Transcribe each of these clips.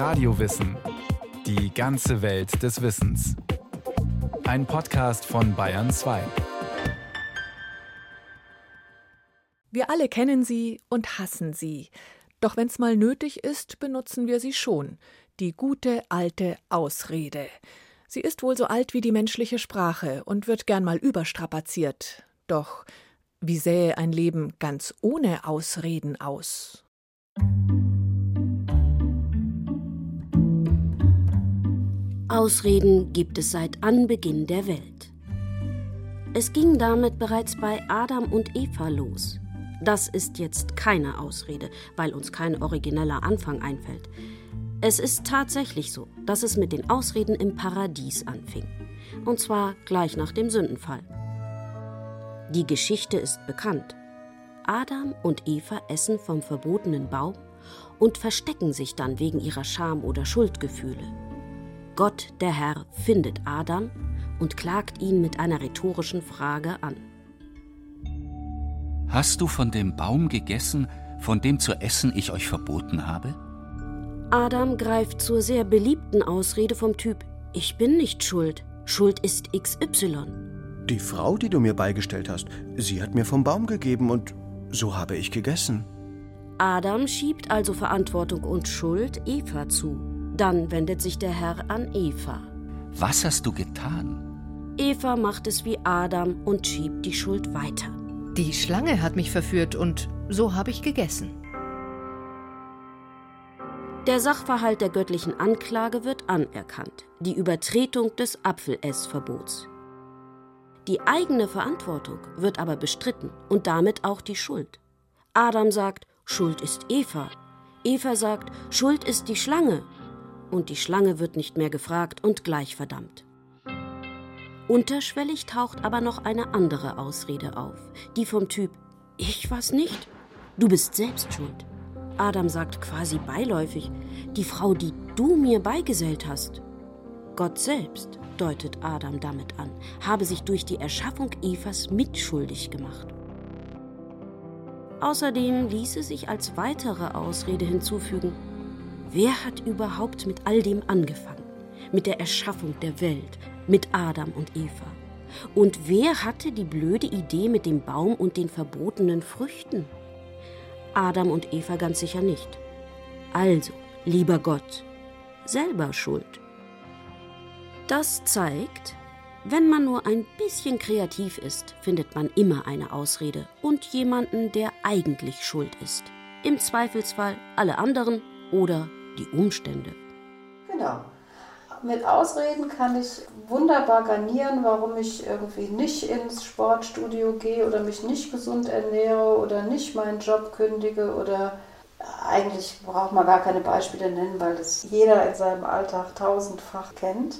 Radiowissen. Die ganze Welt des Wissens. Ein Podcast von Bayern 2. Wir alle kennen sie und hassen sie. Doch wenn's mal nötig ist, benutzen wir sie schon. Die gute alte Ausrede. Sie ist wohl so alt wie die menschliche Sprache und wird gern mal überstrapaziert. Doch wie sähe ein Leben ganz ohne Ausreden aus? Ausreden gibt es seit Anbeginn der Welt. Es ging damit bereits bei Adam und Eva los. Das ist jetzt keine Ausrede, weil uns kein origineller Anfang einfällt. Es ist tatsächlich so, dass es mit den Ausreden im Paradies anfing. Und zwar gleich nach dem Sündenfall. Die Geschichte ist bekannt. Adam und Eva essen vom verbotenen Baum und verstecken sich dann wegen ihrer Scham oder Schuldgefühle. Gott, der Herr, findet Adam und klagt ihn mit einer rhetorischen Frage an. Hast du von dem Baum gegessen, von dem zu essen ich euch verboten habe? Adam greift zur sehr beliebten Ausrede vom Typ Ich bin nicht schuld, Schuld ist XY. Die Frau, die du mir beigestellt hast, sie hat mir vom Baum gegeben und so habe ich gegessen. Adam schiebt also Verantwortung und Schuld Eva zu. Dann wendet sich der Herr an Eva. Was hast du getan? Eva macht es wie Adam und schiebt die Schuld weiter. Die Schlange hat mich verführt und so habe ich gegessen. Der Sachverhalt der göttlichen Anklage wird anerkannt, die Übertretung des Apfelessverbots. Die eigene Verantwortung wird aber bestritten und damit auch die Schuld. Adam sagt, Schuld ist Eva. Eva sagt, Schuld ist die Schlange und die Schlange wird nicht mehr gefragt und gleich verdammt. Unterschwellig taucht aber noch eine andere Ausrede auf, die vom Typ Ich war's nicht, du bist selbst schuld. Adam sagt quasi beiläufig, die Frau, die du mir beigesellt hast. Gott selbst, deutet Adam damit an, habe sich durch die Erschaffung Evas mitschuldig gemacht. Außerdem ließe sich als weitere Ausrede hinzufügen, Wer hat überhaupt mit all dem angefangen? Mit der Erschaffung der Welt, mit Adam und Eva? Und wer hatte die blöde Idee mit dem Baum und den verbotenen Früchten? Adam und Eva ganz sicher nicht. Also, lieber Gott, selber schuld. Das zeigt, wenn man nur ein bisschen kreativ ist, findet man immer eine Ausrede und jemanden, der eigentlich schuld ist. Im Zweifelsfall alle anderen oder die Umstände. Genau. Mit Ausreden kann ich wunderbar garnieren, warum ich irgendwie nicht ins Sportstudio gehe oder mich nicht gesund ernähre oder nicht meinen Job kündige oder eigentlich braucht man gar keine Beispiele nennen, weil das jeder in seinem Alltag tausendfach kennt,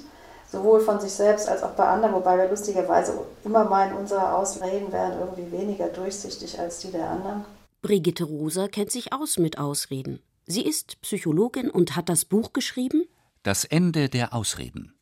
sowohl von sich selbst als auch bei anderen, wobei wir lustigerweise immer meinen, unsere Ausreden wären irgendwie weniger durchsichtig als die der anderen. Brigitte Rosa kennt sich aus mit Ausreden. Sie ist Psychologin und hat das Buch geschrieben Das Ende der Ausreden.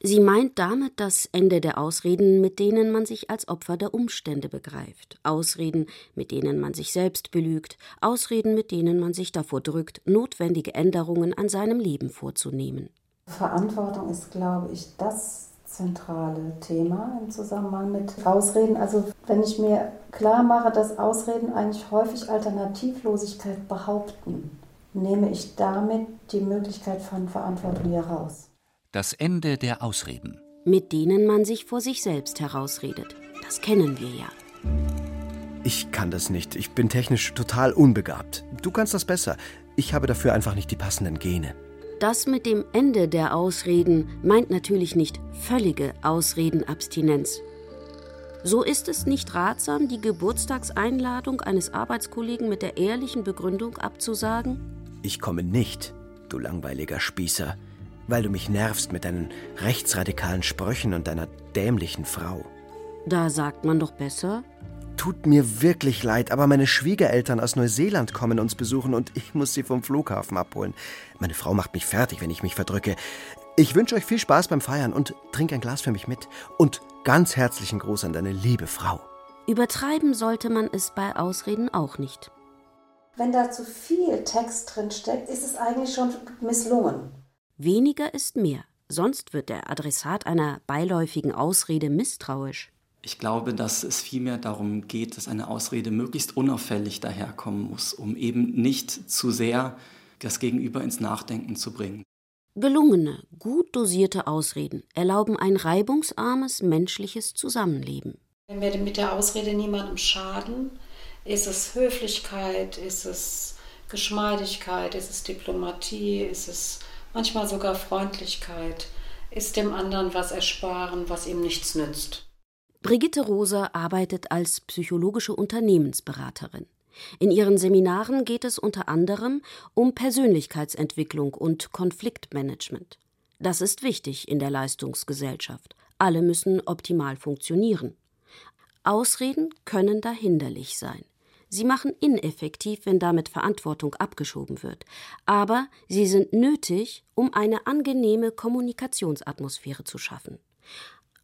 Sie meint damit das Ende der Ausreden, mit denen man sich als Opfer der Umstände begreift, Ausreden, mit denen man sich selbst belügt, Ausreden, mit denen man sich davor drückt, notwendige Änderungen an seinem Leben vorzunehmen. Verantwortung ist, glaube ich, das zentrale Thema im Zusammenhang mit Ausreden. Also wenn ich mir klar mache, dass Ausreden eigentlich häufig Alternativlosigkeit behaupten, nehme ich damit die Möglichkeit von Verantwortung heraus. Das Ende der Ausreden. Mit denen man sich vor sich selbst herausredet. Das kennen wir ja. Ich kann das nicht. Ich bin technisch total unbegabt. Du kannst das besser. Ich habe dafür einfach nicht die passenden Gene. Das mit dem Ende der Ausreden meint natürlich nicht völlige Ausredenabstinenz. So ist es nicht ratsam, die Geburtstagseinladung eines Arbeitskollegen mit der ehrlichen Begründung abzusagen, ich komme nicht, du langweiliger Spießer, weil du mich nervst mit deinen rechtsradikalen Sprüchen und deiner dämlichen Frau. Da sagt man doch besser. Tut mir wirklich leid, aber meine Schwiegereltern aus Neuseeland kommen uns besuchen und ich muss sie vom Flughafen abholen. Meine Frau macht mich fertig, wenn ich mich verdrücke. Ich wünsche euch viel Spaß beim Feiern und trink ein Glas für mich mit. Und ganz herzlichen Gruß an deine liebe Frau. Übertreiben sollte man es bei Ausreden auch nicht. Wenn da zu viel Text drin steckt, ist es eigentlich schon misslungen. Weniger ist mehr, sonst wird der Adressat einer beiläufigen Ausrede misstrauisch. Ich glaube, dass es vielmehr darum geht, dass eine Ausrede möglichst unauffällig daherkommen muss, um eben nicht zu sehr das Gegenüber ins Nachdenken zu bringen. Gelungene, gut dosierte Ausreden erlauben ein reibungsarmes menschliches Zusammenleben. Wenn wir mit der Ausrede niemandem schaden, ist es Höflichkeit, ist es Geschmeidigkeit, ist es Diplomatie, ist es manchmal sogar Freundlichkeit, ist dem anderen was ersparen, was ihm nichts nützt. Brigitte Roser arbeitet als psychologische Unternehmensberaterin. In ihren Seminaren geht es unter anderem um Persönlichkeitsentwicklung und Konfliktmanagement. Das ist wichtig in der Leistungsgesellschaft. Alle müssen optimal funktionieren. Ausreden können da hinderlich sein. Sie machen ineffektiv, wenn damit Verantwortung abgeschoben wird. Aber sie sind nötig, um eine angenehme Kommunikationsatmosphäre zu schaffen.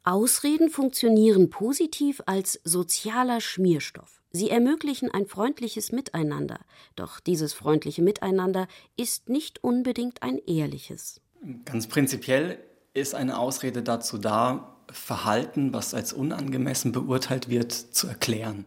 Ausreden funktionieren positiv als sozialer Schmierstoff. Sie ermöglichen ein freundliches Miteinander. Doch dieses freundliche Miteinander ist nicht unbedingt ein ehrliches. Ganz prinzipiell ist eine Ausrede dazu da, Verhalten, was als unangemessen beurteilt wird, zu erklären.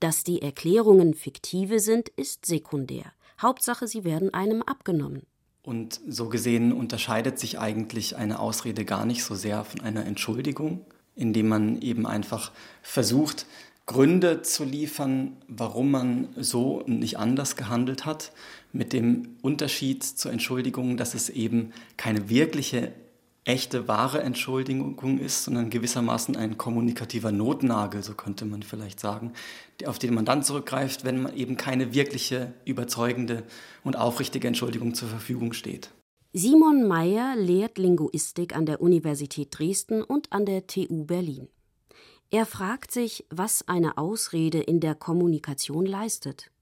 Dass die Erklärungen fiktive sind, ist sekundär. Hauptsache, sie werden einem abgenommen. Und so gesehen unterscheidet sich eigentlich eine Ausrede gar nicht so sehr von einer Entschuldigung, indem man eben einfach versucht, Gründe zu liefern, warum man so und nicht anders gehandelt hat, mit dem Unterschied zur Entschuldigung, dass es eben keine wirkliche echte, wahre Entschuldigung ist, sondern gewissermaßen ein kommunikativer Notnagel, so könnte man vielleicht sagen, auf den man dann zurückgreift, wenn man eben keine wirkliche, überzeugende und aufrichtige Entschuldigung zur Verfügung steht. Simon Meyer lehrt Linguistik an der Universität Dresden und an der TU Berlin. Er fragt sich, was eine Ausrede in der Kommunikation leistet.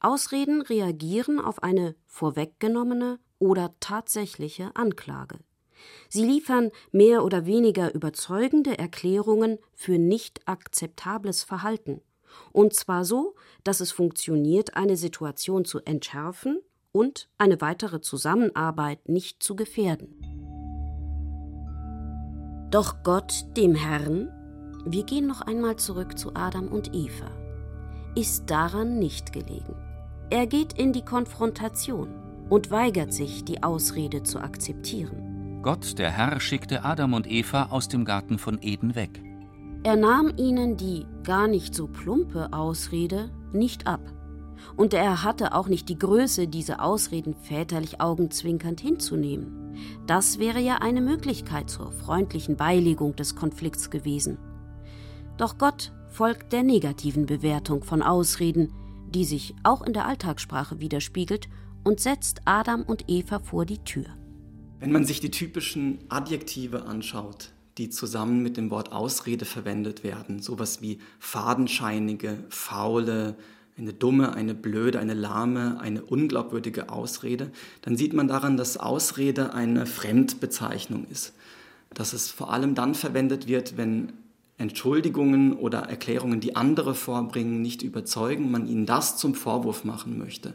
Ausreden reagieren auf eine vorweggenommene oder tatsächliche Anklage. Sie liefern mehr oder weniger überzeugende Erklärungen für nicht akzeptables Verhalten, und zwar so, dass es funktioniert, eine Situation zu entschärfen und eine weitere Zusammenarbeit nicht zu gefährden. Doch Gott, dem Herrn, wir gehen noch einmal zurück zu Adam und Eva, ist daran nicht gelegen. Er geht in die Konfrontation und weigert sich, die Ausrede zu akzeptieren. Gott, der Herr, schickte Adam und Eva aus dem Garten von Eden weg. Er nahm ihnen die gar nicht so plumpe Ausrede nicht ab. Und er hatte auch nicht die Größe, diese Ausreden väterlich augenzwinkernd hinzunehmen. Das wäre ja eine Möglichkeit zur freundlichen Beilegung des Konflikts gewesen. Doch Gott folgt der negativen Bewertung von Ausreden, die sich auch in der Alltagssprache widerspiegelt, und setzt Adam und Eva vor die Tür. Wenn man sich die typischen Adjektive anschaut, die zusammen mit dem Wort Ausrede verwendet werden, sowas wie fadenscheinige, faule, eine dumme, eine blöde, eine lahme, eine unglaubwürdige Ausrede, dann sieht man daran, dass Ausrede eine Fremdbezeichnung ist. Dass es vor allem dann verwendet wird, wenn Entschuldigungen oder Erklärungen, die andere vorbringen, nicht überzeugen, man ihnen das zum Vorwurf machen möchte.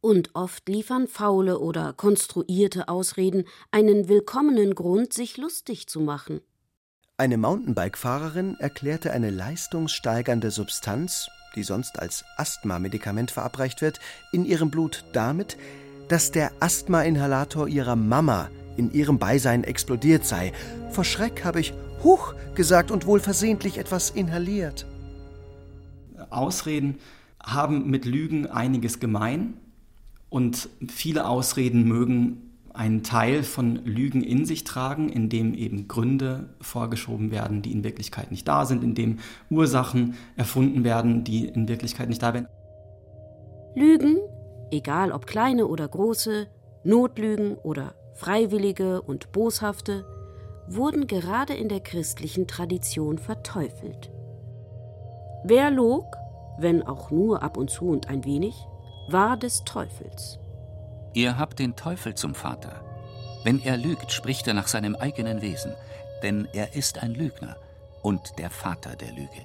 Und oft liefern faule oder konstruierte Ausreden einen willkommenen Grund, sich lustig zu machen. Eine Mountainbike-Fahrerin erklärte eine leistungssteigernde Substanz, die sonst als Asthma-Medikament verabreicht wird, in ihrem Blut damit, dass der Asthma-Inhalator ihrer Mama in ihrem Beisein explodiert sei. Vor Schreck habe ich Huch gesagt und wohl versehentlich etwas inhaliert. Ausreden haben mit Lügen einiges gemein. Und viele Ausreden mögen einen Teil von Lügen in sich tragen, in dem eben Gründe vorgeschoben werden, die in Wirklichkeit nicht da sind, in dem Ursachen erfunden werden, die in Wirklichkeit nicht da sind. Lügen, egal ob kleine oder große, Notlügen oder freiwillige und boshafte, wurden gerade in der christlichen Tradition verteufelt. Wer log, wenn auch nur ab und zu und ein wenig, war des Teufels. Ihr habt den Teufel zum Vater. Wenn er lügt, spricht er nach seinem eigenen Wesen, denn er ist ein Lügner und der Vater der Lüge.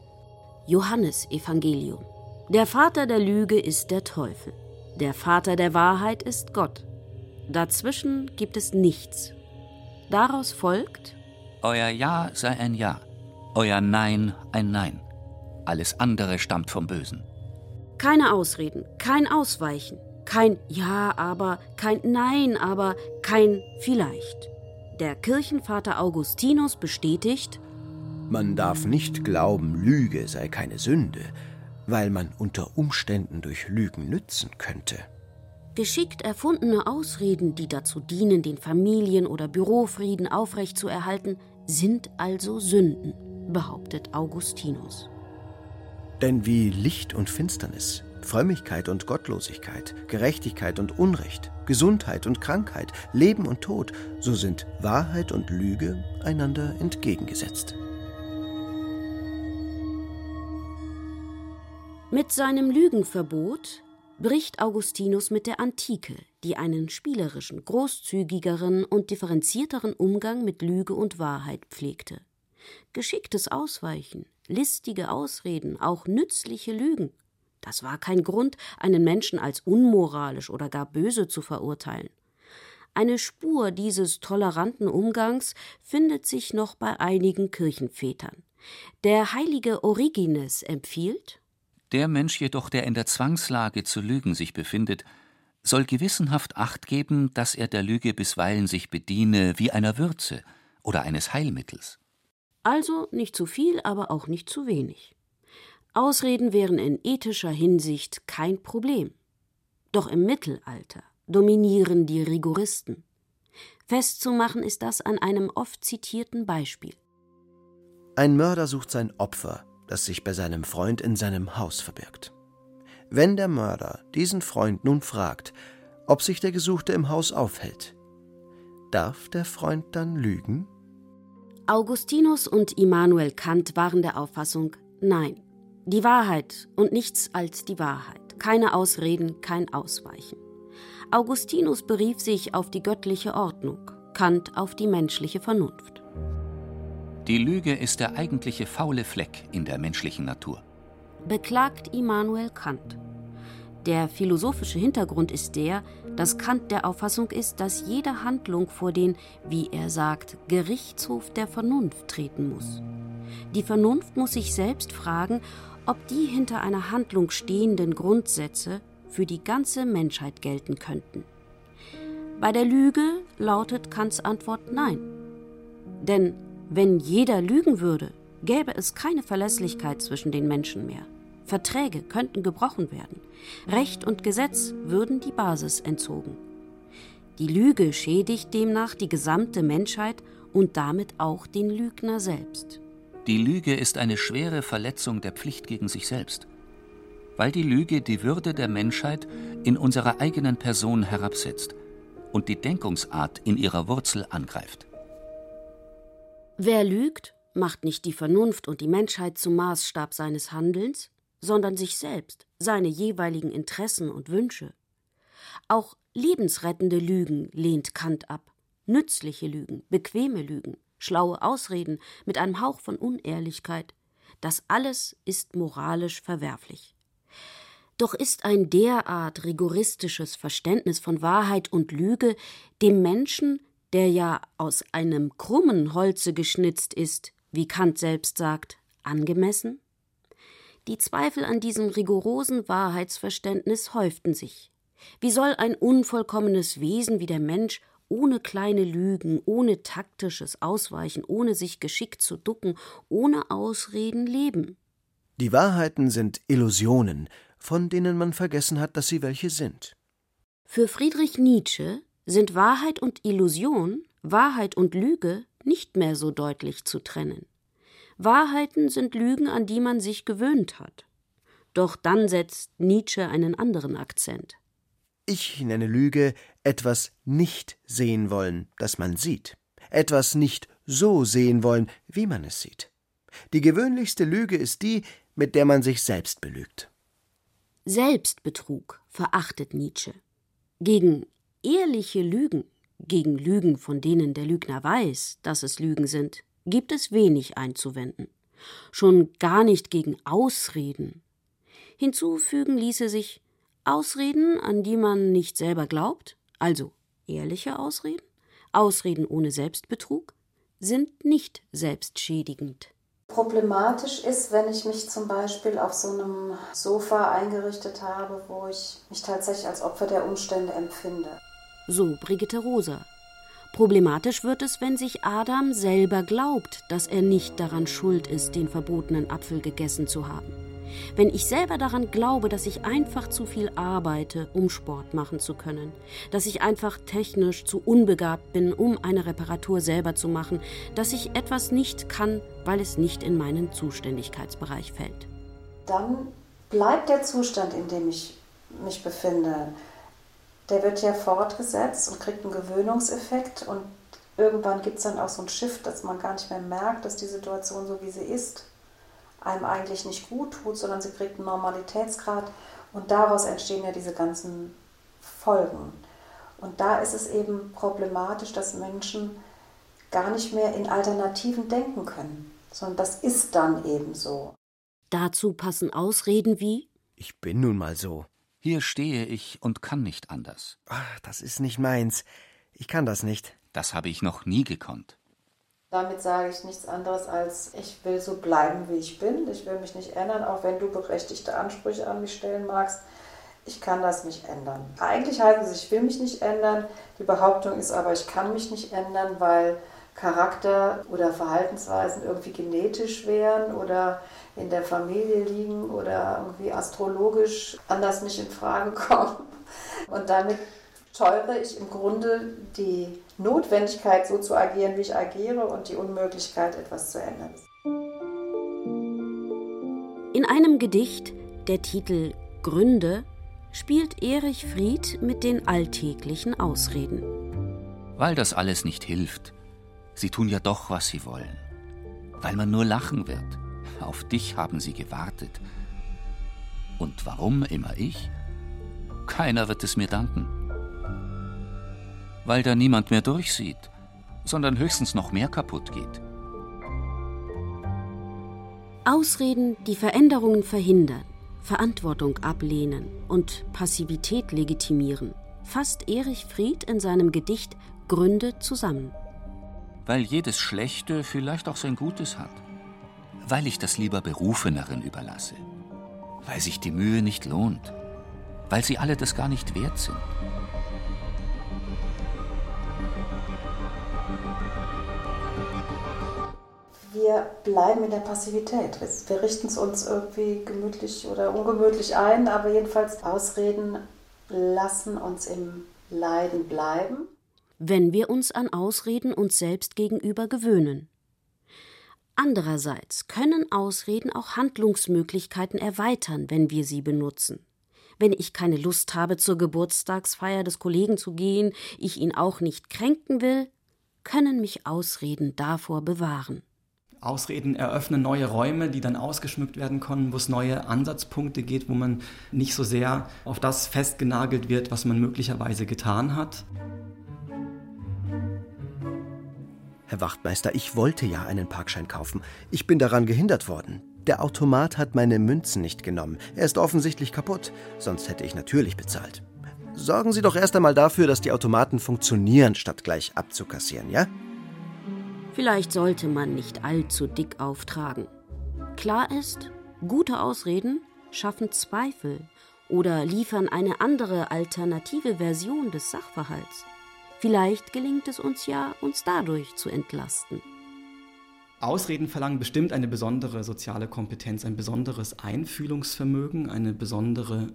Johannes Evangelium. Der Vater der Lüge ist der Teufel. Der Vater der Wahrheit ist Gott. Dazwischen gibt es nichts. Daraus folgt, Euer Ja sei ein Ja, euer Nein ein Nein. Alles andere stammt vom Bösen. Keine Ausreden, kein Ausweichen, kein Ja, aber, kein Nein, aber, kein Vielleicht. Der Kirchenvater Augustinus bestätigt, Man darf nicht glauben, Lüge sei keine Sünde, weil man unter Umständen durch Lügen nützen könnte. Geschickt erfundene Ausreden, die dazu dienen, den Familien- oder Bürofrieden aufrechtzuerhalten, sind also Sünden, behauptet Augustinus. Denn wie Licht und Finsternis, Frömmigkeit und Gottlosigkeit, Gerechtigkeit und Unrecht, Gesundheit und Krankheit, Leben und Tod, so sind Wahrheit und Lüge einander entgegengesetzt. Mit seinem Lügenverbot bricht Augustinus mit der Antike, die einen spielerischen, großzügigeren und differenzierteren Umgang mit Lüge und Wahrheit pflegte. Geschicktes Ausweichen, listige Ausreden, auch nützliche Lügen, das war kein Grund, einen Menschen als unmoralisch oder gar böse zu verurteilen. Eine Spur dieses toleranten Umgangs findet sich noch bei einigen Kirchenvätern. Der heilige Origenes empfiehlt, Der Mensch jedoch, der in der Zwangslage zu lügen sich befindet, soll gewissenhaft Acht geben, dass er der Lüge bisweilen sich bediene wie einer Würze oder eines Heilmittels. Also nicht zu viel, aber auch nicht zu wenig. Ausreden wären in ethischer Hinsicht kein Problem. Doch im Mittelalter dominieren die Rigoristen. Festzumachen ist das an einem oft zitierten Beispiel. Ein Mörder sucht sein Opfer, das sich bei seinem Freund in seinem Haus verbirgt. Wenn der Mörder diesen Freund nun fragt, ob sich der Gesuchte im Haus aufhält, darf der Freund dann lügen? Augustinus und Immanuel Kant waren der Auffassung, nein, die Wahrheit und nichts als die Wahrheit, keine Ausreden, kein Ausweichen. Augustinus berief sich auf die göttliche Ordnung, Kant auf die menschliche Vernunft. Die Lüge ist der eigentliche faule Fleck in der menschlichen Natur. beklagt Immanuel Kant. Der philosophische Hintergrund ist der, dass Kant der Auffassung ist, dass jede Handlung vor den, wie er sagt, Gerichtshof der Vernunft treten muss. Die Vernunft muss sich selbst fragen, ob die hinter einer Handlung stehenden Grundsätze für die ganze Menschheit gelten könnten. Bei der Lüge lautet Kants Antwort Nein. Denn wenn jeder lügen würde, gäbe es keine Verlässlichkeit zwischen den Menschen mehr. Verträge könnten gebrochen werden. Recht und Gesetz würden die Basis entzogen. Die Lüge schädigt demnach die gesamte Menschheit und damit auch den Lügner selbst. Die Lüge ist eine schwere Verletzung der Pflicht gegen sich selbst, weil die Lüge die Würde der Menschheit in unserer eigenen Person herabsetzt und die Denkungsart in ihrer Wurzel angreift. Wer lügt, macht nicht die Vernunft und die Menschheit zum Maßstab seines Handelns, sondern sich selbst, seine jeweiligen Interessen und Wünsche. Auch lebensrettende Lügen lehnt Kant ab. Nützliche Lügen, bequeme Lügen, schlaue Ausreden mit einem Hauch von Unehrlichkeit. Das alles ist moralisch verwerflich. Doch ist ein derart rigoristisches Verständnis von Wahrheit und Lüge dem Menschen, der ja aus einem krummen Holze geschnitzt ist, wie Kant selbst sagt, angemessen? Die Zweifel an diesem rigorosen Wahrheitsverständnis häuften sich. Wie soll ein unvollkommenes Wesen wie der Mensch ohne kleine Lügen, ohne taktisches Ausweichen, ohne sich geschickt zu ducken, ohne Ausreden leben? Die Wahrheiten sind Illusionen, von denen man vergessen hat, dass sie welche sind. Für Friedrich Nietzsche sind Wahrheit und Illusion, Wahrheit und Lüge nicht mehr so deutlich zu trennen. Wahrheiten sind Lügen, an die man sich gewöhnt hat. Doch dann setzt Nietzsche einen anderen Akzent. Ich nenne Lüge etwas nicht sehen wollen, das man sieht. Etwas nicht so sehen wollen, wie man es sieht. Die gewöhnlichste Lüge ist die, mit der man sich selbst belügt. Selbstbetrug verachtet Nietzsche. Gegen ehrliche Lügen, gegen Lügen, von denen der Lügner weiß, dass es Lügen sind, gibt es wenig einzuwenden. Schon gar nicht gegen Ausreden. Hinzufügen ließe sich, Ausreden, an die man nicht selber glaubt, also ehrliche Ausreden, Ausreden ohne Selbstbetrug, sind nicht selbstschädigend. Problematisch ist, wenn ich mich zum Beispiel auf so einem Sofa eingerichtet habe, wo ich mich tatsächlich als Opfer der Umstände empfinde. So Brigitte Rosa. Problematisch wird es, wenn sich Adam selber glaubt, dass er nicht daran schuld ist, den verbotenen Apfel gegessen zu haben. Wenn ich selber daran glaube, dass ich einfach zu viel arbeite, um Sport machen zu können, dass ich einfach technisch zu unbegabt bin, um eine Reparatur selber zu machen, dass ich etwas nicht kann, weil es nicht in meinen Zuständigkeitsbereich fällt. Dann bleibt der Zustand, in dem ich mich befinde, der wird ja fortgesetzt und kriegt einen Gewöhnungseffekt und irgendwann gibt es dann auch so ein Shift, dass man gar nicht mehr merkt, dass die Situation so wie sie ist, einem eigentlich nicht gut tut, sondern sie kriegt einen Normalitätsgrad und daraus entstehen ja diese ganzen Folgen. Und da ist es eben problematisch, dass Menschen gar nicht mehr in Alternativen denken können, sondern das ist dann eben so. Dazu passen Ausreden wie Ich bin nun mal so. Hier stehe ich und kann nicht anders. Ach, das ist nicht meins. Ich kann das nicht. Das habe ich noch nie gekonnt. Damit sage ich nichts anderes als, ich will so bleiben, wie ich bin. Ich will mich nicht ändern, auch wenn du berechtigte Ansprüche an mich stellen magst. Ich kann das nicht ändern. Eigentlich heißt es, ich will mich nicht ändern. Die Behauptung ist aber, ich kann mich nicht ändern, weil Charakter oder Verhaltensweisen irgendwie genetisch wären oder in der Familie liegen oder irgendwie astrologisch anders nicht in Frage kommen. Und damit teure ich im Grunde die Notwendigkeit, so zu agieren, wie ich agiere und die Unmöglichkeit, etwas zu ändern. In einem Gedicht, der Titel Gründe, spielt Erich Fried mit den alltäglichen Ausreden. Weil das alles nicht hilft. Sie tun ja doch, was sie wollen. Weil man nur lachen wird. Auf dich haben sie gewartet. Und warum immer ich? Keiner wird es mir danken. Weil da niemand mehr durchsieht, sondern höchstens noch mehr kaputt geht. Ausreden, die Veränderungen verhindern, Verantwortung ablehnen und Passivität legitimieren, fasst Erich Fried in seinem Gedicht Gründe zusammen. Weil jedes Schlechte vielleicht auch sein Gutes hat weil ich das lieber Berufeneren überlasse, weil sich die Mühe nicht lohnt, weil sie alle das gar nicht wert sind. Wir bleiben in der Passivität. Wir richten es uns irgendwie gemütlich oder ungemütlich ein, aber jedenfalls Ausreden lassen uns im Leiden bleiben. Wenn wir uns an Ausreden uns selbst gegenüber gewöhnen. Andererseits können Ausreden auch Handlungsmöglichkeiten erweitern, wenn wir sie benutzen. Wenn ich keine Lust habe, zur Geburtstagsfeier des Kollegen zu gehen, ich ihn auch nicht kränken will, können mich Ausreden davor bewahren. Ausreden eröffnen neue Räume, die dann ausgeschmückt werden können, wo es neue Ansatzpunkte geht, wo man nicht so sehr auf das festgenagelt wird, was man möglicherweise getan hat. Herr Wachtmeister, ich wollte ja einen Parkschein kaufen. Ich bin daran gehindert worden. Der Automat hat meine Münzen nicht genommen. Er ist offensichtlich kaputt. Sonst hätte ich natürlich bezahlt. Sorgen Sie doch erst einmal dafür, dass die Automaten funktionieren, statt gleich abzukassieren, ja? Vielleicht sollte man nicht allzu dick auftragen. Klar ist, gute Ausreden schaffen Zweifel oder liefern eine andere alternative Version des Sachverhalts. Vielleicht gelingt es uns ja, uns dadurch zu entlasten. Ausreden verlangen bestimmt eine besondere soziale Kompetenz, ein besonderes Einfühlungsvermögen, eine besondere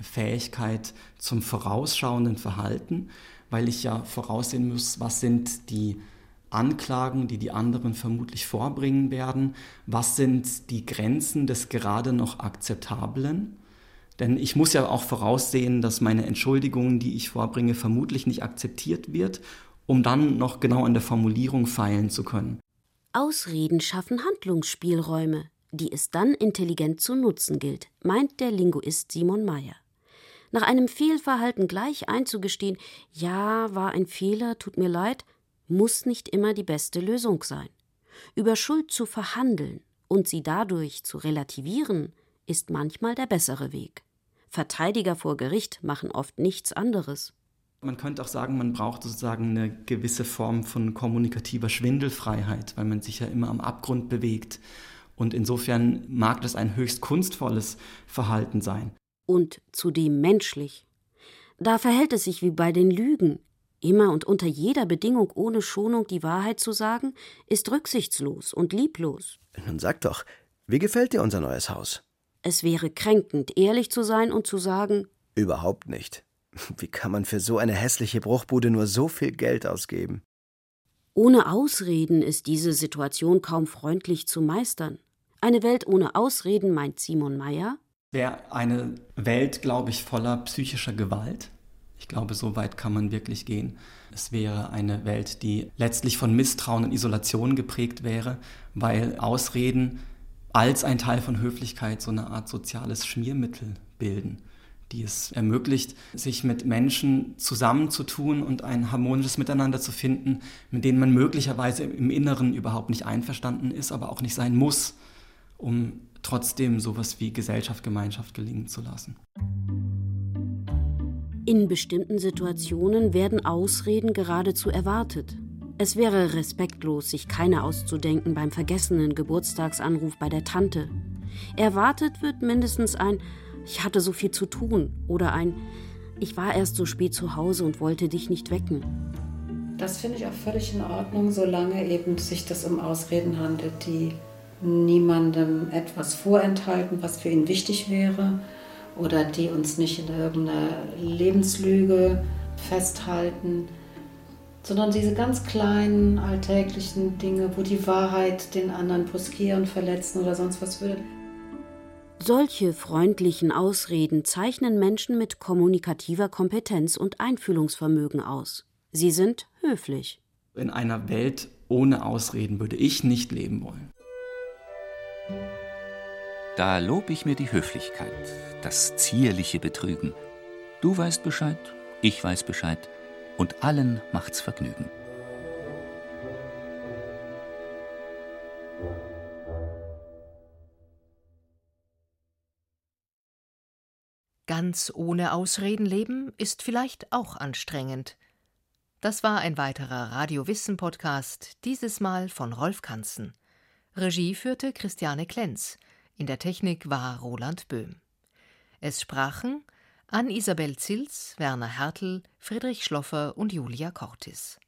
Fähigkeit zum vorausschauenden Verhalten, weil ich ja voraussehen muss, was sind die Anklagen, die die anderen vermutlich vorbringen werden, was sind die Grenzen des gerade noch Akzeptablen denn ich muss ja auch voraussehen, dass meine Entschuldigung, die ich vorbringe, vermutlich nicht akzeptiert wird, um dann noch genau an der Formulierung feilen zu können. Ausreden schaffen Handlungsspielräume, die es dann intelligent zu nutzen gilt, meint der Linguist Simon Mayer. Nach einem Fehlverhalten gleich einzugestehen, ja, war ein Fehler, tut mir leid, muss nicht immer die beste Lösung sein. Über Schuld zu verhandeln und sie dadurch zu relativieren, ist manchmal der bessere Weg. Verteidiger vor Gericht machen oft nichts anderes. Man könnte auch sagen, man braucht sozusagen eine gewisse Form von kommunikativer Schwindelfreiheit, weil man sich ja immer am Abgrund bewegt. Und insofern mag das ein höchst kunstvolles Verhalten sein. Und zudem menschlich. Da verhält es sich wie bei den Lügen. Immer und unter jeder Bedingung ohne Schonung die Wahrheit zu sagen, ist rücksichtslos und lieblos. Nun sag doch, wie gefällt dir unser neues Haus? Es wäre kränkend, ehrlich zu sein und zu sagen Überhaupt nicht. Wie kann man für so eine hässliche Bruchbude nur so viel Geld ausgeben? Ohne Ausreden ist diese Situation kaum freundlich zu meistern. Eine Welt ohne Ausreden, meint Simon Meyer, wäre eine Welt, glaube ich, voller psychischer Gewalt. Ich glaube, so weit kann man wirklich gehen. Es wäre eine Welt, die letztlich von Misstrauen und Isolation geprägt wäre, weil Ausreden als ein Teil von Höflichkeit so eine Art soziales Schmiermittel bilden die es ermöglicht, sich mit Menschen zusammenzutun und ein harmonisches Miteinander zu finden, mit denen man möglicherweise im Inneren überhaupt nicht einverstanden ist, aber auch nicht sein muss, um trotzdem sowas wie Gesellschaft, Gemeinschaft gelingen zu lassen. In bestimmten Situationen werden Ausreden geradezu erwartet. Es wäre respektlos, sich keine auszudenken beim vergessenen Geburtstagsanruf bei der Tante. Erwartet wird mindestens ein ich hatte so viel zu tun oder ein Ich war erst so spät zu Hause und wollte dich nicht wecken. Das finde ich auch völlig in Ordnung, solange eben sich das um Ausreden handelt, die niemandem etwas vorenthalten, was für ihn wichtig wäre oder die uns nicht in irgendeiner Lebenslüge festhalten, sondern diese ganz kleinen alltäglichen Dinge, wo die Wahrheit den anderen bruskieren, verletzen oder sonst was würde. Solche freundlichen Ausreden zeichnen Menschen mit kommunikativer Kompetenz und Einfühlungsvermögen aus. Sie sind höflich. In einer Welt ohne Ausreden würde ich nicht leben wollen. Da lob ich mir die Höflichkeit, das zierliche Betrügen. Du weißt Bescheid, ich weiß Bescheid, und allen macht's Vergnügen. Ganz ohne Ausreden leben ist vielleicht auch anstrengend. Das war ein weiterer Radio-Wissen-Podcast, dieses Mal von Rolf Kanzen. Regie führte Christiane Klenz. In der Technik war Roland Böhm. Es sprachen Ann-Isabel Zils, Werner Hertel, Friedrich Schloffer und Julia Cortis.